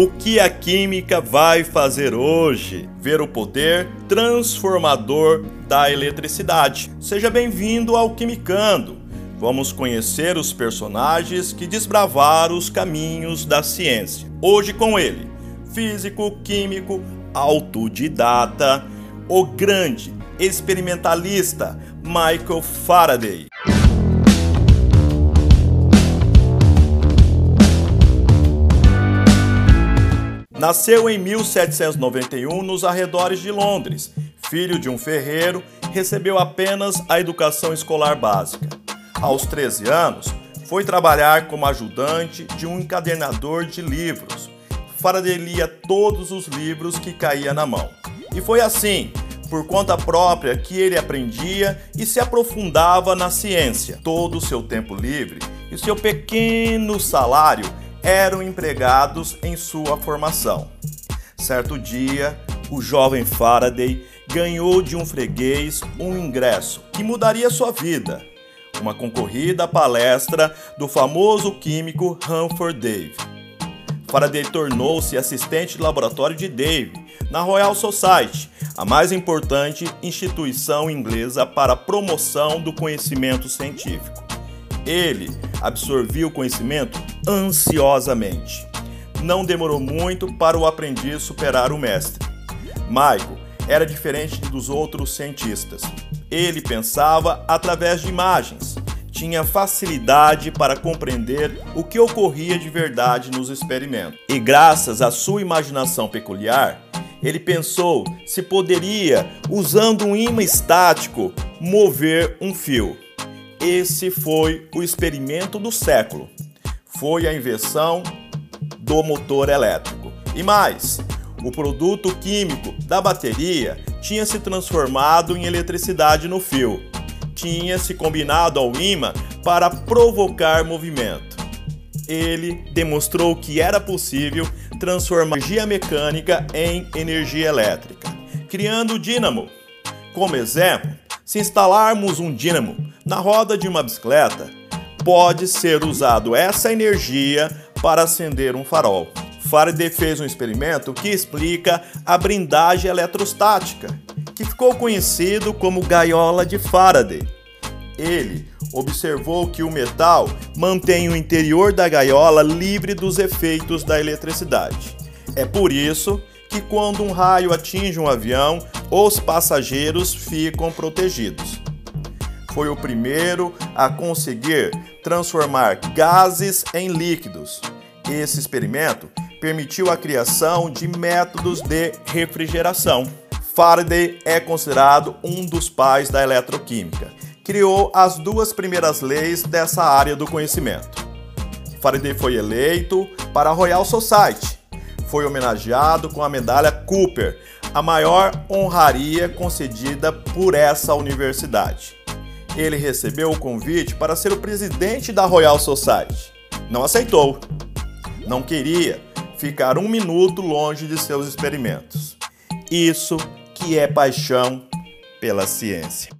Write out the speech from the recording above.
o que a química vai fazer hoje? Ver o poder transformador da eletricidade. Seja bem-vindo ao Quimicando. Vamos conhecer os personagens que desbravaram os caminhos da ciência. Hoje com ele, físico, químico, autodidata, o grande experimentalista Michael Faraday. Nasceu em 1791 nos arredores de Londres. Filho de um ferreiro, recebeu apenas a educação escolar básica. Aos 13 anos, foi trabalhar como ajudante de um encadernador de livros. Faraday lia todos os livros que caía na mão. E foi assim, por conta própria, que ele aprendia e se aprofundava na ciência. Todo o seu tempo livre e seu pequeno salário eram empregados em sua formação. Certo dia, o jovem Faraday ganhou de um freguês um ingresso que mudaria sua vida. Uma concorrida palestra do famoso químico Humphrey Davy. Faraday tornou-se assistente de laboratório de Davy na Royal Society, a mais importante instituição inglesa para a promoção do conhecimento científico. Ele absorvia o conhecimento ansiosamente. Não demorou muito para o aprendiz superar o mestre. Michael era diferente dos outros cientistas. Ele pensava através de imagens, tinha facilidade para compreender o que ocorria de verdade nos experimentos. E graças à sua imaginação peculiar, ele pensou se poderia, usando um imã estático, mover um fio. Esse foi o experimento do século. Foi a invenção do motor elétrico. E mais, o produto químico da bateria tinha se transformado em eletricidade no fio. Tinha se combinado ao imã para provocar movimento. Ele demonstrou que era possível transformar energia mecânica em energia elétrica, criando o dínamo. Como exemplo, se instalarmos um dínamo na roda de uma bicicleta, pode ser usado essa energia para acender um farol. Faraday fez um experimento que explica a blindagem eletrostática, que ficou conhecido como gaiola de Faraday. Ele observou que o metal mantém o interior da gaiola livre dos efeitos da eletricidade. É por isso que quando um raio atinge um avião, os passageiros ficam protegidos. Foi o primeiro a conseguir transformar gases em líquidos. Esse experimento permitiu a criação de métodos de refrigeração. Faraday é considerado um dos pais da eletroquímica. Criou as duas primeiras leis dessa área do conhecimento. Faraday foi eleito para a Royal Society foi homenageado com a medalha Cooper, a maior honraria concedida por essa universidade. Ele recebeu o convite para ser o presidente da Royal Society. Não aceitou. Não queria ficar um minuto longe de seus experimentos. Isso que é paixão pela ciência.